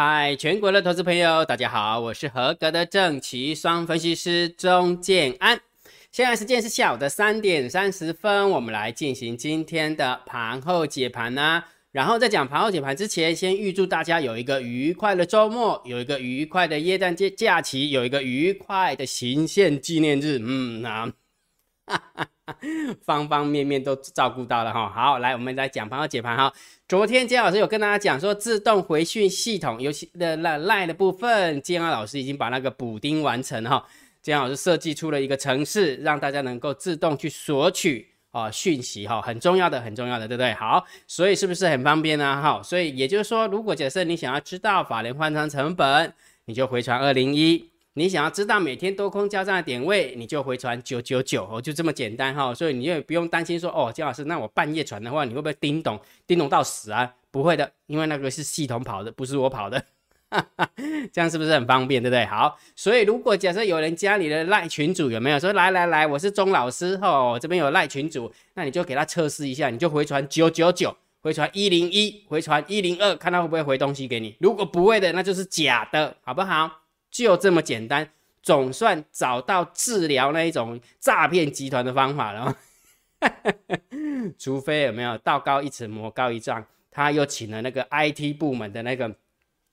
嗨，全国的投资朋友，大家好，我是合格的正奇双分析师钟建安。现在时间是下午的三点三十分，我们来进行今天的盘后解盘呢。然后在讲盘后解盘之前，先预祝大家有一个愉快的周末，有一个愉快的耶诞节假期，有一个愉快的行宪纪念日。嗯，那 方方面面都照顾到了哈。好，来我们来讲盘后解盘哈。昨天姜老师有跟大家讲说，自动回讯系统，尤其的那赖的部分，姜老师已经把那个补丁完成哈。姜老师设计出了一个程式，让大家能够自动去索取啊讯息哈，很重要的，很重要的，对不对？好，所以是不是很方便呢？哈，所以也就是说，如果假设你想要知道法联换仓成本，你就回传二零一。你想要知道每天多空交战的点位，你就回传九九九哦，就这么简单哈。所以你也不用担心说哦，姜老师，那我半夜传的话，你会不会叮咚叮咚到死啊？不会的，因为那个是系统跑的，不是我跑的。哈 哈这样是不是很方便，对不对？好，所以如果假设有人加你的赖群主，有没有说来来来，我是钟老师哦，这边有赖群主，那你就给他测试一下，你就回传九九九，回传一零一，回传一零二，看他会不会回东西给你。如果不会的，那就是假的，好不好？就这么简单，总算找到治疗那一种诈骗集团的方法了。除非有没有道高一尺魔高一丈，他又请了那个 IT 部门的那个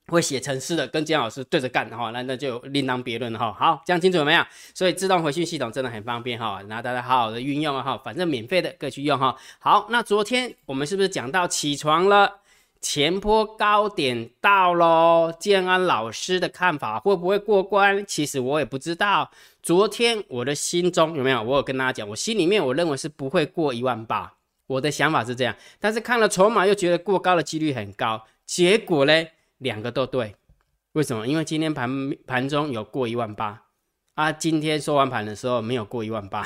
会写程式的，跟姜老师对着干哈，那那就另当别论了哈。好，讲清楚了没有？所以自动回讯系统真的很方便哈，然后大家好好的运用哈，反正免费的各去用哈。好，那昨天我们是不是讲到起床了？前坡高点到喽，建安老师的看法会不会过关？其实我也不知道。昨天我的心中有没有？我有跟大家讲，我心里面我认为是不会过一万八，我的想法是这样。但是看了筹码又觉得过高的几率很高，结果呢，两个都对。为什么？因为今天盘盘中有过一万八啊，今天收完盘的时候没有过一万八。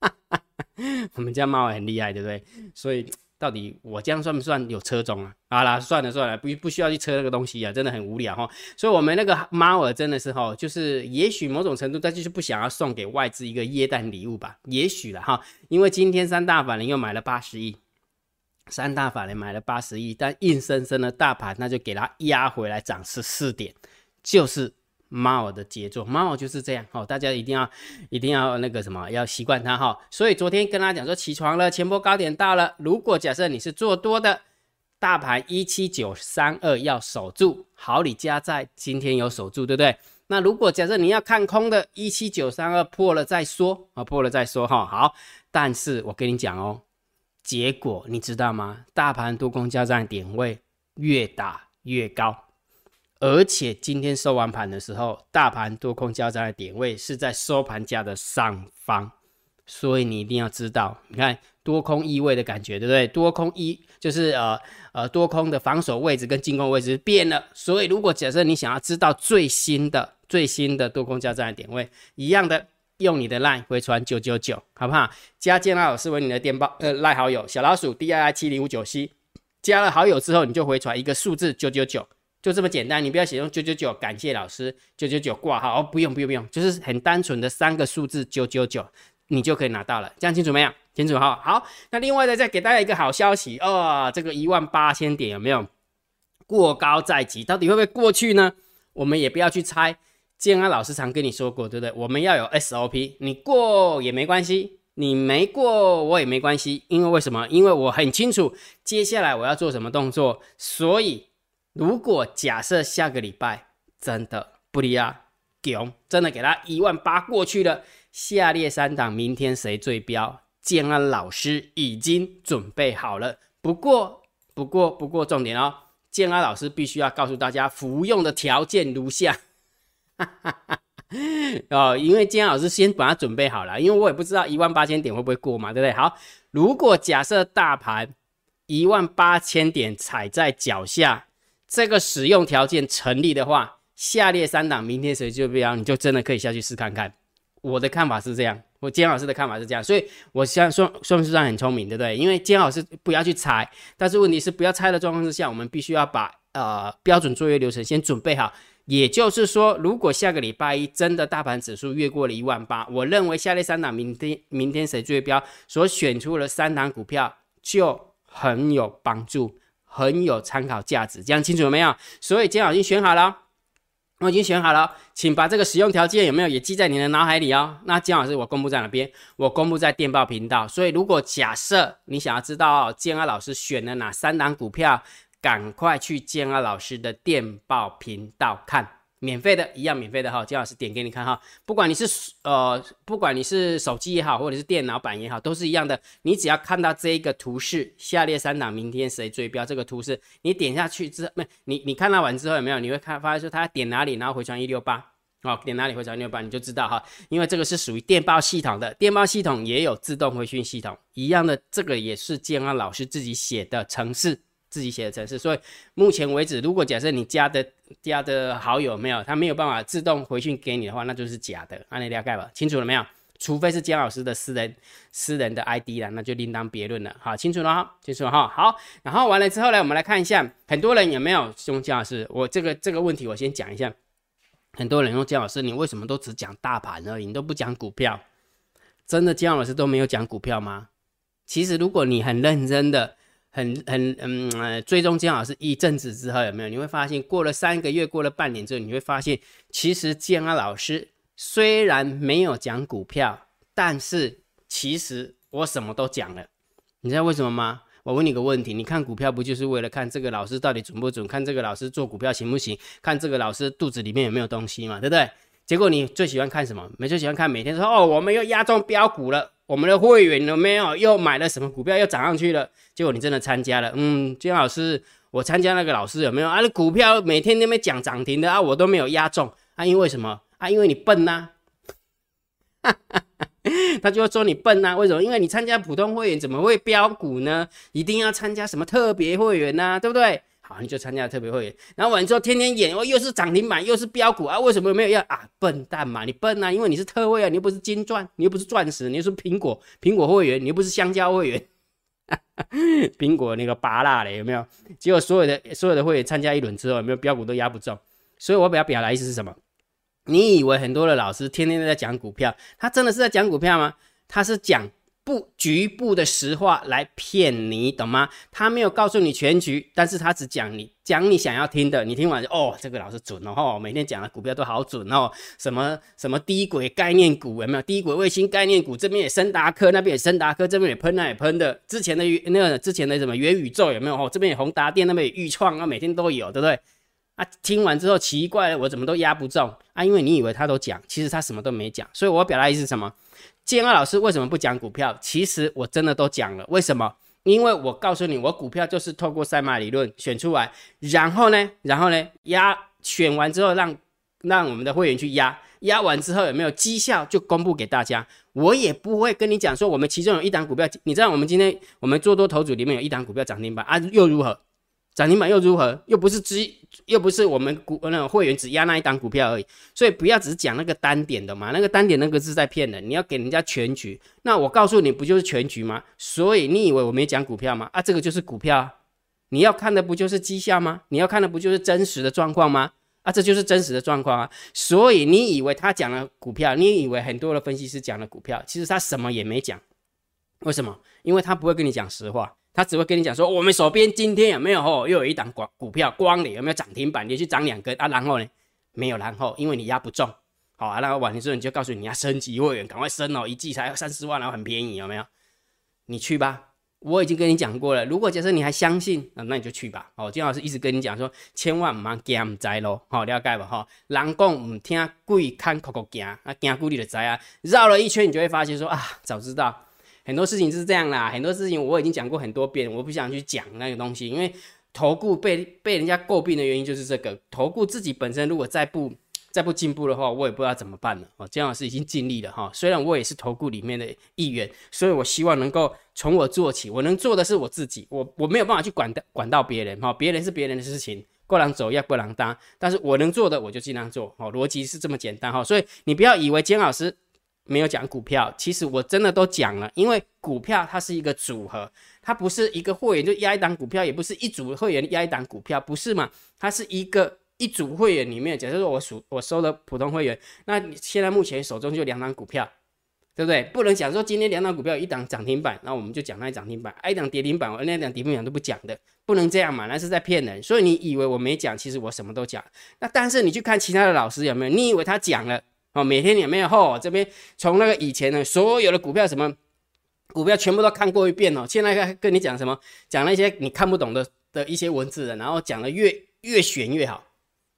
我们家猫很厉害，对不对？所以。到底我这样算不算有车种啊？好啦，算了算了，不不需要去车那个东西啊，真的很无聊哈。所以，我们那个猫儿真的是哈，就是也许某种程度，他就是不想要送给外资一个耶诞礼物吧？也许了哈，因为今天三大法人又买了八十亿，三大法人买了八十亿，但硬生生的大盘那就给它压回来涨十四点，就是。猫的杰作，猫就是这样哦，大家一定要一定要那个什么，要习惯它哈。所以昨天跟大家讲说，起床了，前波高点到了。如果假设你是做多的，大盘一七九三二要守住，好，你加在今天有守住，对不对？那如果假设你要看空的，一七九三二破了再说啊，破了再说哈。好，但是我跟你讲哦，结果你知道吗？大盘多空交战点位越打越高。而且今天收完盘的时候，大盘多空交战的点位是在收盘价的上方，所以你一定要知道，你看多空意味的感觉，对不对？多空一就是呃呃多空的防守位置跟进攻位置变了，所以如果假设你想要知道最新的最新的多空交战的点位，一样的用你的 line 回传九九九，好不好？加建拉老师为你的电报呃赖好友小老鼠 D I I 七零五九 C，加了好友之后你就回传一个数字九九九。就这么简单，你不要写用九九九，感谢老师九九九挂号哦，不用不用不用，就是很单纯的三个数字九九九，你就可以拿到了，这样清楚没有？清楚哈。好，那另外呢再给大家一个好消息哦，这个一万八千点有没有过高在即？到底会不会过去呢？我们也不要去猜，建安老师常跟你说过，对不对？我们要有 SOP，你过也没关系，你没过我也没关系，因为为什么？因为我很清楚接下来我要做什么动作，所以。如果假设下个礼拜真的不利亚囧，真的给他一万八过去了，下列三档明天谁最标？建安老师已经准备好了。不过，不过，不过，重点哦，建安老师必须要告诉大家服用的条件如下。哦，因为建安老师先把它准备好了，因为我也不知道一万八千点会不会过嘛，对不对？好，如果假设大盘一万八千点踩在脚下。这个使用条件成立的话，下列三档明天谁就标，你就真的可以下去试看看。我的看法是这样，我姜老师的看法是这样，所以我现算算不算很聪明，对不对？因为姜老师不要去猜，但是问题是不要猜的状况之下，我们必须要把呃标准作业流程先准备好。也就是说，如果下个礼拜一真的大盘指数越过了一万八，我认为下列三档明天明天谁最标所选出的三档股票就很有帮助。很有参考价值，这样清楚了没有？所以今天我已经选好了，我已经选好了，请把这个使用条件有没有也记在你的脑海里哦。那姜老师我公布在哪边？我公布在电报频道。所以如果假设你想要知道建安老师选了哪三档股票，赶快去建安老师的电报频道看。免费的，一样免费的哈，姜老师点给你看哈。不管你是呃，不管你是手机也好，或者是电脑版也好，都是一样的。你只要看到这一个图示，下列三档明天谁追标这个图示，你点下去之后，没你你看到完之后有没有？你会看发现说他点哪里，然后回传一六八哦，点哪里回传一六八，你就知道哈。因为这个是属于电报系统的，电报系统也有自动回讯系统，一样的，这个也是建安老师自己写的程式。自己写的程式，所以目前为止，如果假设你加的加的好友没有，他没有办法自动回讯给你的话，那就是假的。按你了解吧，清楚了没有？除非是姜老师的私人私人的 ID 了，那就另当别论了。好，清楚了哈，清楚了哈。好，然后完了之后呢，我们来看一下，很多人有没有用姜老师？我这个这个问题我先讲一下。很多人用姜老师，你为什么都只讲大盘而已，你都不讲股票？真的姜老师都没有讲股票吗？其实如果你很认真的。很很嗯呃，追踪姜老师一阵子之后有没有？你会发现过了三个月，过了半年之后，你会发现其实姜老师虽然没有讲股票，但是其实我什么都讲了。你知道为什么吗？我问你个问题，你看股票不就是为了看这个老师到底准不准？看这个老师做股票行不行？看这个老师肚子里面有没有东西嘛？对不对？结果你最喜欢看什么？没最喜欢看每天说哦，我们又压中标股了。我们的会员有没有又买了什么股票又涨上去了？结果你真的参加了，嗯，金老师，我参加那个老师有没有啊？那股票每天那边讲涨停的啊，我都没有压中啊，因为什么啊？因为你笨呐，他就会说你笨呐，为什么？因为你参加普通会员怎么会标股呢？一定要参加什么特别会员呐，对不对？好，你就参加特别会员，然后完之后天天演，哦，又是涨停板，又是标股啊，为什么没有要啊？笨蛋嘛，你笨啊，因为你是特惠啊，你又不是金钻，你又不是钻石，你又是苹果苹果会员，你又不是香蕉会员，苹果那个拔辣的有没有？结果所有的所有的会员参加一轮之后，有没有标股都压不中？所以我比较表达意思是什么？你以为很多的老师天天都在讲股票，他真的是在讲股票吗？他是讲。不局部的实话来骗你，懂吗？他没有告诉你全局，但是他只讲你讲你想要听的，你听完哦，这个老师准哦，每天讲的股票都好准哦，什么什么低轨概念股有没有？低轨卫星概念股这边也深达科，那边也深达科，这边也喷那也喷的，之前的那个之前的什么元宇宙有没有？哦，这边也宏达电，那边也预创啊，每天都有，对不对？啊，听完之后奇怪了，我怎么都压不中啊？因为你以为他都讲，其实他什么都没讲，所以我表达意思什么？建二老师为什么不讲股票？其实我真的都讲了。为什么？因为我告诉你，我股票就是透过赛马理论选出来，然后呢，然后呢，压选完之后，让让我们的会员去压，压完之后有没有绩效就公布给大家。我也不会跟你讲说，我们其中有一档股票，你知道我们今天我们做多头组里面有一档股票涨停板啊，又如何？涨停板又如何？又不是只，又不是我们股那会员只压那一档股票而已。所以不要只讲那个单点的嘛，那个单点那个是在骗人。你要给人家全局。那我告诉你，不就是全局吗？所以你以为我没讲股票吗？啊，这个就是股票。你要看的不就是绩效吗？你要看的不就是真实的状况吗？啊，这就是真实的状况啊。所以你以为他讲了股票，你以为很多的分析师讲了股票，其实他什么也没讲。为什么？因为他不会跟你讲实话。他只会跟你讲说，我们手边今天有没有哦，又有一档光股票光里有没有涨停板，连续涨两根啊？然后呢，没有然后，因为你压不中，好啊。那晚年之后你就告诉你要升级会员，赶快升哦，一季才三十万，然后很便宜，有没有？你去吧，我已经跟你讲过了。如果假设你还相信，那你就去吧。哦，金老师一直跟你讲说，千万唔好惊唔知咯，好了解吧？哈，人讲唔听鬼看口口惊，啊惊鬼你就知啊。绕了一圈，你就会发现说啊，早知道。很多事情是这样啦，很多事情我已经讲过很多遍，我不想去讲那个东西，因为投顾被被人家诟病的原因就是这个。投顾自己本身如果再不再不进步的话，我也不知道怎么办了。哦，姜老师已经尽力了哈，虽然我也是投顾里面的一员，所以我希望能够从我做起，我能做的是我自己，我我没有办法去管的管到别人哈，别人是别人的事情，过人走要过人当，但是我能做的我就尽量做，哦，逻辑是这么简单哈，所以你不要以为姜老师。没有讲股票，其实我真的都讲了，因为股票它是一个组合，它不是一个会员就压一档股票，也不是一组会员压一档股票，不是嘛？它是一个一组会员里面，假设说我数我收了普通会员，那你现在目前手中就两档股票，对不对？不能讲说今天两档股票一档涨停板，那我们就讲那涨停板，一档跌停板我，那档跌停板都不讲的，不能这样嘛，那是在骗人。所以你以为我没讲，其实我什么都讲。那但是你去看其他的老师有没有？你以为他讲了哦？每天有没有？哦，这边从那个以前的所有的股票什么股票全部都看过一遍哦。现在跟你讲什么？讲那些你看不懂的的一些文字的，然后讲的越越玄越好。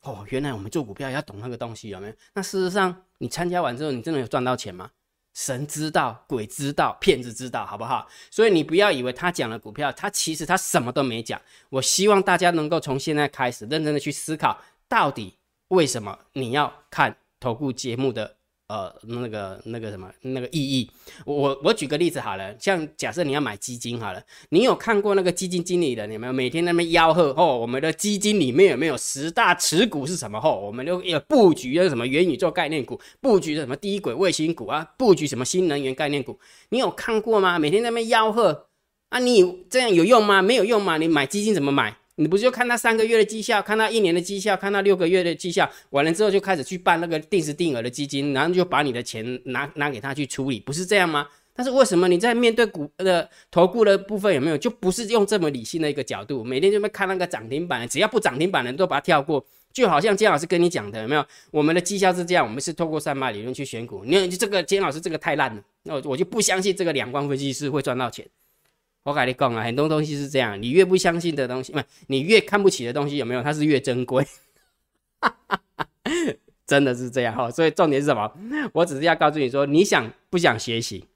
哦，原来我们做股票要懂那个东西，有没有？那事实上，你参加完之后，你真的有赚到钱吗？神知道，鬼知道，骗子知道，好不好？所以你不要以为他讲了股票，他其实他什么都没讲。我希望大家能够从现在开始认真的去思考，到底为什么你要看投顾节目的。呃，那个那个什么那个意义，我我举个例子好了，像假设你要买基金好了，你有看过那个基金经理的？你们每天那边吆喝哦？我们的基金里面有没有十大持股是什么？哦，我们都有布局的什么元宇宙概念股，布局的什么低轨卫星股啊，布局什么新能源概念股？你有看过吗？每天那边吆喝啊，你这样有用吗？没有用吗？你买基金怎么买？你不就看他三个月的绩效，看他一年的绩效，看他六个月的绩效，完了之后就开始去办那个定时定额的基金，然后就把你的钱拿拿给他去处理，不是这样吗？但是为什么你在面对股的投顾的部分有没有，就不是用这么理性的一个角度，每天就会看那个涨停板，只要不涨停板的都把它跳过，就好像金老师跟你讲的有没有？我们的绩效是这样，我们是透过三八理论去选股，你这个金老师这个太烂了，那我我就不相信这个两光分析师会赚到钱。我跟你讲啊，很多东西是这样，你越不相信的东西，不，你越看不起的东西，有没有？它是越珍贵，真的是这样哈。所以重点是什么？我只是要告诉你说，你想不想学习？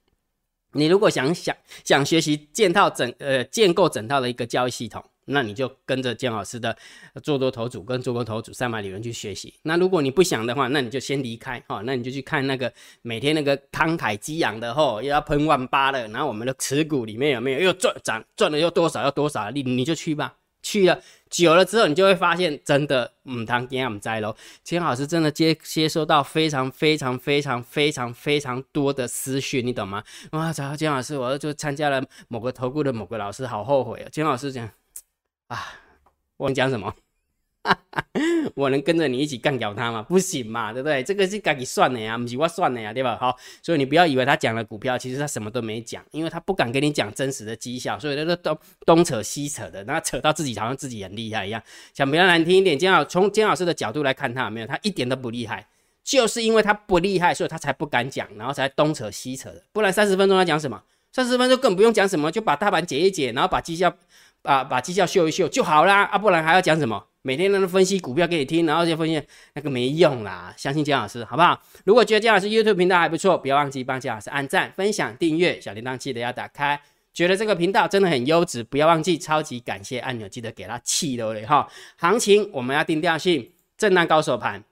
你如果想想想学习建套整呃建构整套的一个交易系统。那你就跟着姜老师的做多头组跟做空头组三百理论去学习。那如果你不想的话，那你就先离开哈。那你就去看那个每天那个慷慨激昂的吼，又要喷万八的，然后我们的持股里面有没有又赚涨赚了又多少要多少，你你就去吧。去了久了之后，你就会发现真的唔当今天唔在喽。金老师真的接接收到非常非常非常非常非常多的私讯，你懂吗？哇，找到姜老师，我就参加了某个投顾的某个老师，好后悔啊。姜老师讲。啊，我能讲什么？我能跟着你一起干掉他吗？不行嘛，对不对？这个是该你算的呀，不是我算的呀，对吧？好，所以你不要以为他讲了股票，其实他什么都没讲，因为他不敢跟你讲真实的绩效，所以他都东东扯西扯的，那扯到自己好像自己很厉害一样。讲比较难听一点，金老从金老师的角度来看，他没有，他一点都不厉害，就是因为他不厉害，所以他才不敢讲，然后才东扯西扯的。不然三十分钟他讲什么？三十分钟根本不用讲什么，就把大盘解一解，然后把绩效。啊，把绩效秀一秀就好啦，啊，不然还要讲什么？每天都分析股票给你听，然后就分析那个没用啦。相信姜老师好不好？如果觉得姜老师 YouTube 频道还不错，不要忘记帮姜老师按赞、分享、订阅，小铃铛记得要打开。觉得这个频道真的很优质，不要忘记超级感谢按钮，记得给它气了嘞哈。行情我们要定调性，震荡高手盘。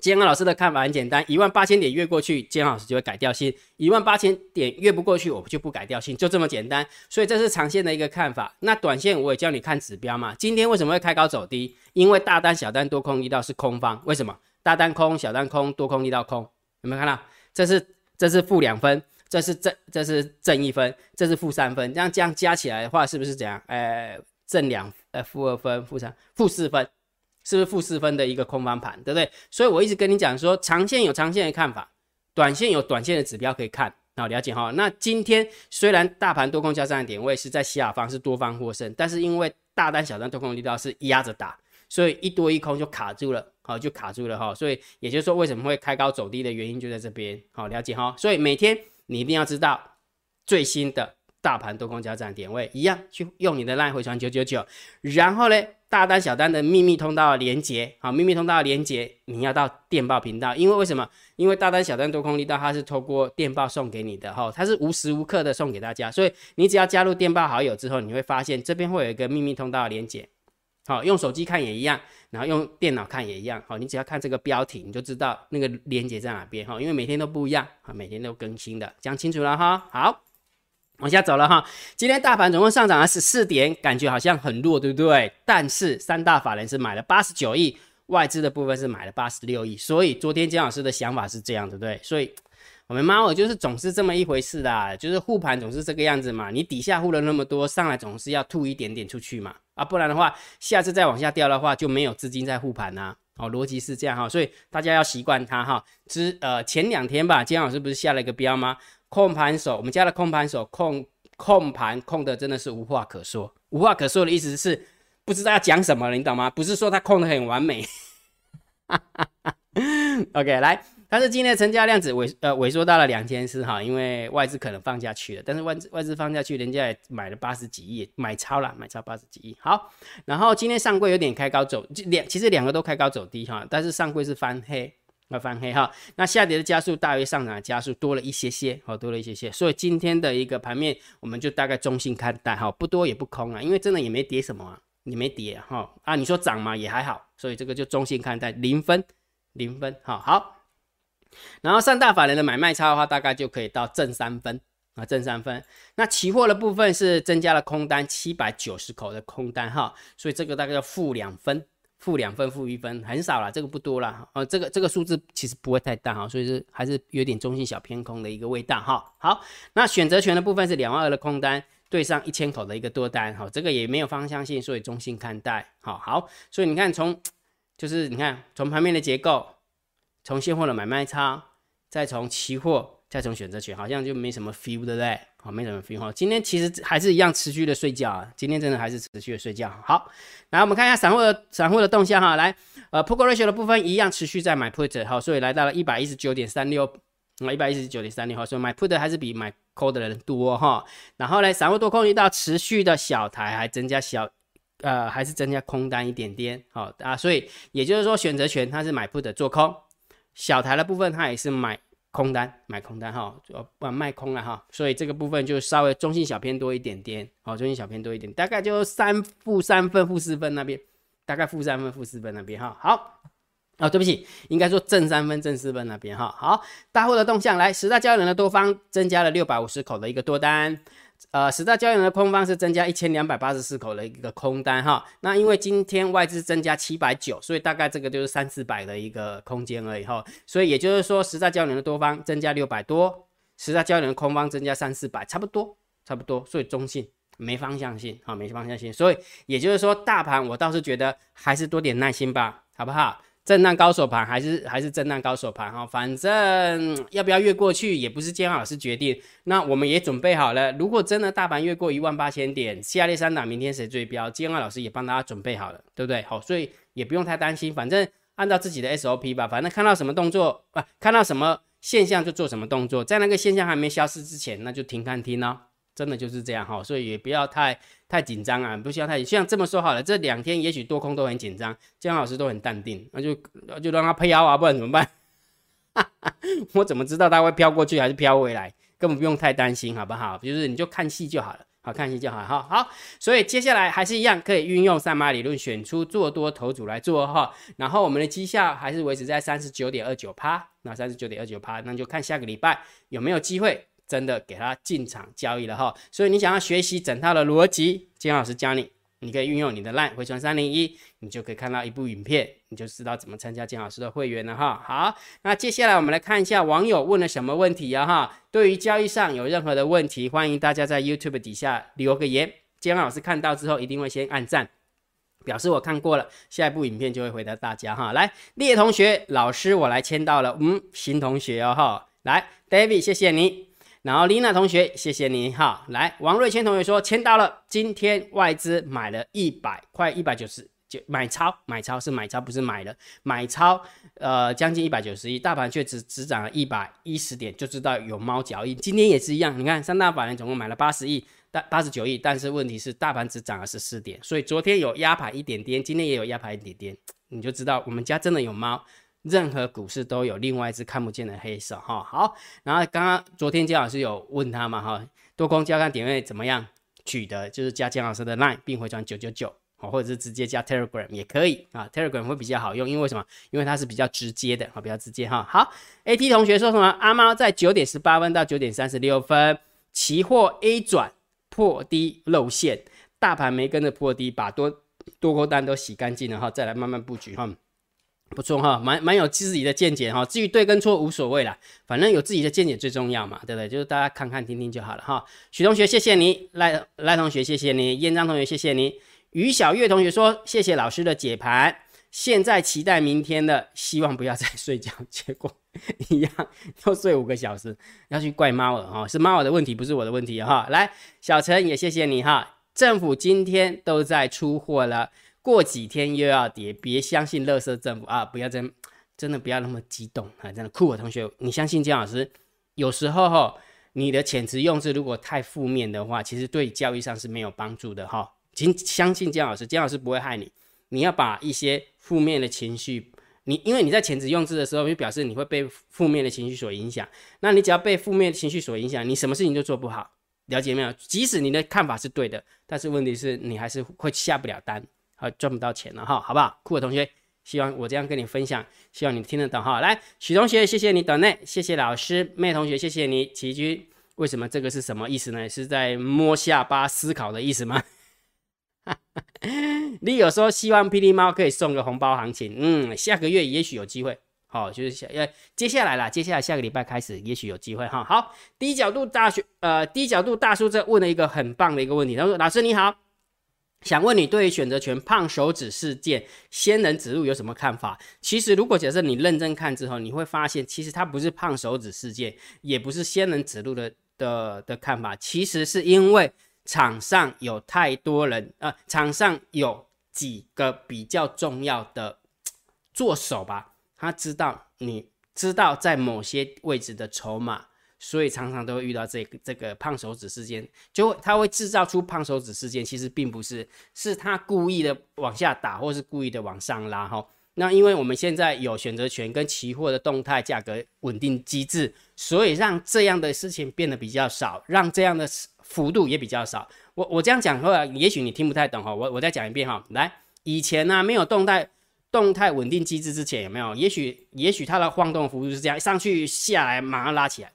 建安老师的看法很简单，一万八千点越过去，建安老师就会改调性；一万八千点越不过去，我就不改调性，就这么简单。所以这是长线的一个看法。那短线我也教你看指标嘛。今天为什么会开高走低？因为大单、小单、多空力道是空方。为什么？大单空，小单空，多空力道空。有没有看到？这是这是负两分，这是正这是正一分，这是负三分。这样这样加起来的话，是不是怎样？呃，正两呃负二分，负三负四分。是不是负四分的一个空方盘，对不对？所以我一直跟你讲说，长线有长线的看法，短线有短线的指标可以看，好了解哈。那今天虽然大盘多空交战的点位是在下方，是多方获胜，但是因为大单小单多空力道是压着打，所以一多一空就卡住了，好就卡住了哈。所以也就是说，为什么会开高走低的原因就在这边，好了解哈。所以每天你一定要知道最新的大盘多空交战点位，一样去用你的烂回传九九九，然后呢？大单小单的秘密通道连接，好，秘密通道连接，你要到电报频道，因为为什么？因为大单小单多空力道，它是透过电报送给你的，哈，它是无时无刻的送给大家，所以你只要加入电报好友之后，你会发现这边会有一个秘密通道连接，好，用手机看也一样，然后用电脑看也一样，好，你只要看这个标题，你就知道那个连接在哪边，哈，因为每天都不一样，啊，每天都更新的，讲清楚了哈，好。往下走了哈，今天大盘总共上涨了十四点，感觉好像很弱，对不对？但是三大法人是买了八十九亿，外资的部分是买了八十六亿，所以昨天姜老师的想法是这样，对不对？所以我们猫耳就是总是这么一回事的，就是护盘总是这个样子嘛。你底下护了那么多，上来总是要吐一点点出去嘛，啊，不然的话，下次再往下掉的话，就没有资金在护盘呐。哦，逻辑是这样哈，所以大家要习惯它哈。之呃前两天吧，金老师不是下了一个标吗？控盘手，我们家的控盘手控控盘控的真的是无话可说，无话可说的意思是不知道要讲什么了，你懂吗？不是说他控的很完美。OK，来。但是今天的成交量只萎呃萎缩到了两千四哈，因为外资可能放下去了。但是外资外资放下去，人家也买了八十几亿，买超了，买超八十几亿。好，然后今天上柜有点开高走，两其实两个都开高走低哈，但是上柜是翻黑，要翻黑哈。那下跌的加速大于上涨的加速多了一些些，好多了一些些。所以今天的一个盘面，我们就大概中性看待哈，不多也不空啊，因为真的也没跌什么啊，也没跌哈啊，你说涨嘛也还好，所以这个就中性看待，零分零分哈好。然后上大法人的买卖差的话，大概就可以到正三分啊，正三分。那期货的部分是增加了空单七百九十口的空单哈，所以这个大概要负两分，负两分，负一分，很少了，这个不多了啊，这个这个数字其实不会太大哈，所以是还是有点中性小偏空的一个味道哈。好，那选择权的部分是两万二的空单对上一千口的一个多单哈，这个也没有方向性，所以中性看待。好好，所以你看从就是你看从盘面的结构。从现货的买卖差，再从期货，再从选择权，好像就没什么 feel，对不对？好，没什么 feel 哈。今天其实还是一样持续的睡觉啊。今天真的还是持续的睡觉。好，来我们看一下散户的散户的动向哈。来，呃，put ratio 的部分一样持续在买 put，好，所以来到了一百一十九点三六，啊，一百一十九点三六，好，所以买 put 还是比买 call 的人多哈。然后呢，散户多空一道持续的小台还增加小，呃，还是增加空单一点点，好啊，所以也就是说选择权它是买 put 做空。小台的部分，它也是买空单，买空单哈，呃，卖空了哈，所以这个部分就稍微中性小偏多一点点，好，中性小偏多一点，大概就三负三分、负四分那边，大概负三分、负四分那边哈，好，哦，对不起，应该说正三分、正四分那边哈，好，大货的动向来，十大交易人的多方增加了六百五十口的一个多单。呃，十大交易的空方是增加一千两百八十四口的一个空单哈，那因为今天外资增加七百九，所以大概这个就是三四百的一个空间而已哈，所以也就是说十大交易的多方增加六百多，十大交易的空方增加三四百，差不多差不多，所以中性没方向性哈，没方向性，所以也就是说大盘我倒是觉得还是多点耐心吧，好不好？震荡高手盘还是还是震荡高手盘哈，反正要不要越过去也不是建安老师决定，那我们也准备好了。如果真的大盘越过一万八千点，下列三档明天谁追标，建安老师也帮大家准备好了，对不对？好，所以也不用太担心，反正按照自己的 SOP 吧，反正看到什么动作啊，看到什么现象就做什么动作，在那个现象还没消失之前，那就停看听哦。真的就是这样哈，所以也不要太太紧张啊，不需要太像这么说好了，这两天也许多空都很紧张，姜老师都很淡定，那就就让它飘啊，不然怎么办？我怎么知道它会飘过去还是飘回来？根本不用太担心，好不好？就是你就看戏就好了，好看戏就好，哈好。所以接下来还是一样，可以运用三马理论，选出做多头组来做哈。然后我们的绩效还是维持在三十九点二九趴，那三十九点二九趴，那就看下个礼拜有没有机会。真的给他进场交易了哈，所以你想要学习整套的逻辑，金老师教你，你可以运用你的 LINE 回传三零一，你就可以看到一部影片，你就知道怎么参加金老师的会员了哈。好，那接下来我们来看一下网友问了什么问题呀哈。对于交易上有任何的问题，欢迎大家在 YouTube 底下留个言，金老师看到之后一定会先按赞，表示我看过了，下一部影片就会回答大家哈。来，列同学，老师我来签到了，嗯，新同学哦哈，来，David，谢谢你。然后 Lina 同学，谢谢你哈。来，王瑞谦同学说签到了。今天外资买了一百块，一百九十九买超，买超是买超，不是买了买超。呃，将近一百九十亿，大盘却只只涨了一百一十点，就知道有猫脚印。今天也是一样，你看三大法人总共买了八十亿，但八十九亿，但是问题是大盘只涨了十四点，所以昨天有压盘一点点，今天也有压盘一点点，你就知道我们家真的有猫。任何股市都有另外一只看不见的黑手哈。好，然后刚刚昨天姜老师有问他嘛哈，多空交看点位怎么样取得？就是加姜老师的 line 并回传九九九，哦，或者是直接加 telegram 也可以啊，telegram 会比较好用，因为什么？因为它是比较直接的，啊，比较直接哈。好，AT 同学说什么？阿猫在九点十八分到九点三十六分，期货 A 转破低露馅，大盘没跟着破低，把多多空单都洗干净了哈，再来慢慢布局哈。不错哈，蛮蛮有自己的见解哈。至于对跟错无所谓啦，反正有自己的见解最重要嘛，对不对？就是大家看看听听就好了哈。许同学谢谢你，赖赖同学谢谢你，燕章同学谢谢你，于小月同学说谢谢老师的解盘，现在期待明天的，希望不要再 睡觉，结果 一样又睡五个小时，要去怪猫了哈，是猫的问题，不是我的问题哈。来，小陈也谢谢你哈，政府今天都在出货了，过几天又要跌，别相信乐色政府啊，不要真真的不要那么激动啊，真的酷我同学，你相信姜老师，有时候哈。你的遣词用字如果太负面的话，其实对教育上是没有帮助的哈。请相信姜老师，姜老师不会害你。你要把一些负面的情绪，你因为你在遣词用字的时候，就表示你会被负面的情绪所影响。那你只要被负面的情绪所影响，你什么事情都做不好。了解没有？即使你的看法是对的，但是问题是你还是会下不了单，啊，赚不到钱了哈，好不好？酷的同学。希望我这样跟你分享，希望你听得懂哈。来，许同学，谢谢你等内，谢谢老师，妹同学，谢谢你。齐军，为什么这个是什么意思呢？是在摸下巴思考的意思吗？你有说希望霹雳猫可以送个红包行情，嗯，下个月也许有机会，好，就是下呃接下来啦，接下来下个礼拜开始，也许有机会哈。好，低角度大学，呃，低角度大叔这问了一个很棒的一个问题，他说：“老师你好。”想问你对于选择权胖手指事件仙人指路有什么看法？其实，如果假设你认真看之后，你会发现，其实它不是胖手指事件，也不是仙人指路的的的看法，其实是因为场上有太多人，呃，场上有几个比较重要的做手吧，他知道你知道在某些位置的筹码。所以常常都会遇到这个这个胖手指事件，就会他会制造出胖手指事件，其实并不是，是他故意的往下打，或是故意的往上拉哈。那因为我们现在有选择权跟期货的动态价格稳定机制，所以让这样的事情变得比较少，让这样的幅度也比较少。我我这样讲的话，也许你听不太懂哈。我我再讲一遍哈，来，以前呢没有动态动态稳定机制之前有没有？也许也许它的晃动幅度是这样，上去下来马上拉起来。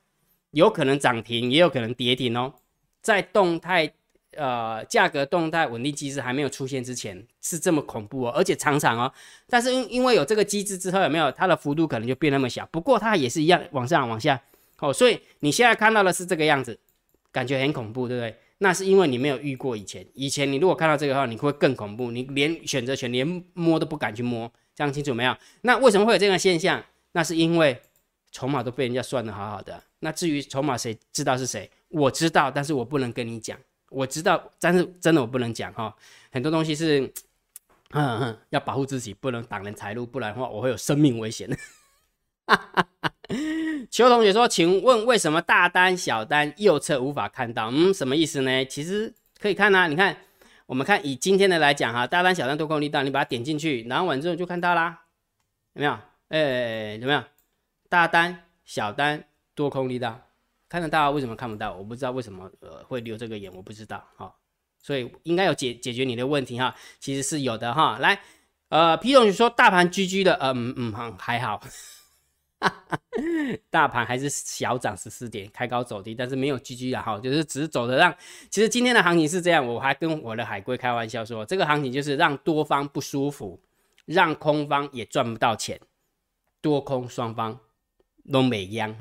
有可能涨停，也有可能跌停哦。在动态呃价格动态稳定机制还没有出现之前，是这么恐怖哦，而且常常哦。但是因因为有这个机制之后，有没有它的幅度可能就变那么小？不过它也是一样往上往下哦。所以你现在看到的是这个样子，感觉很恐怖，对不对？那是因为你没有遇过以前。以前你如果看到这个的话，你会更恐怖，你连选择权连摸都不敢去摸，这样清楚没有？那为什么会有这样的现象？那是因为筹码都被人家算的好好的。那至于筹码谁知道是谁？我知道，但是我不能跟你讲。我知道，但是真的我不能讲哈。很多东西是，嗯嗯，要保护自己，不能挡人财路，不然的话我会有生命危险的。哈，哈，哈。邱同学说：“请问为什么大单、小单右侧无法看到？嗯，什么意思呢？其实可以看啊。你看，我们看以今天的来讲哈，大单、小单多空力道，你把它点进去，然后完之后就看到啦。有没有？哎，有没有？大单、小单。”多空力道看得到，为什么看不到？我不知道为什么呃会留这个眼，我不知道哈，所以应该有解解决你的问题哈，其实是有的哈。来，呃皮总你说大盘居居的，嗯嗯还好，大盘还是小涨十四点，开高走低，但是没有居居的哈，就是只是走的让。其实今天的行情是这样，我还跟我的海龟开玩笑说，这个行情就是让多方不舒服，让空方也赚不到钱，多空双方都没央。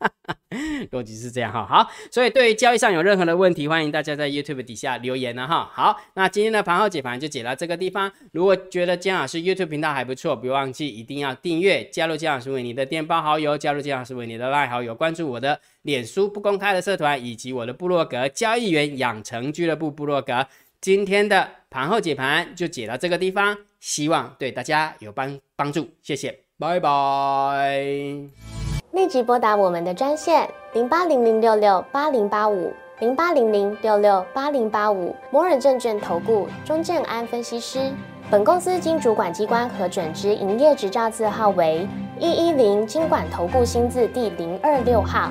逻辑是这样哈，好，所以对于交易上有任何的问题，欢迎大家在 YouTube 底下留言呢哈。好，那今天的盘后解盘就解到这个地方。如果觉得姜老师 YouTube 频道还不错，别忘记一定要订阅，加入姜老师为你的电报好友，加入姜老师为你的赖好友，关注我的脸书不公开的社团以及我的部落格交易员养成俱乐部部落格。今天的盘后解盘就解到这个地方，希望对大家有帮帮助，谢谢，拜拜。立即拨打我们的专线零八零零六六八零八五零八零零六六八零八五摩尔证券投顾钟正安分析师。本公司经主管机关核准之营业执照字号为一一零金管投顾新字第零二六号。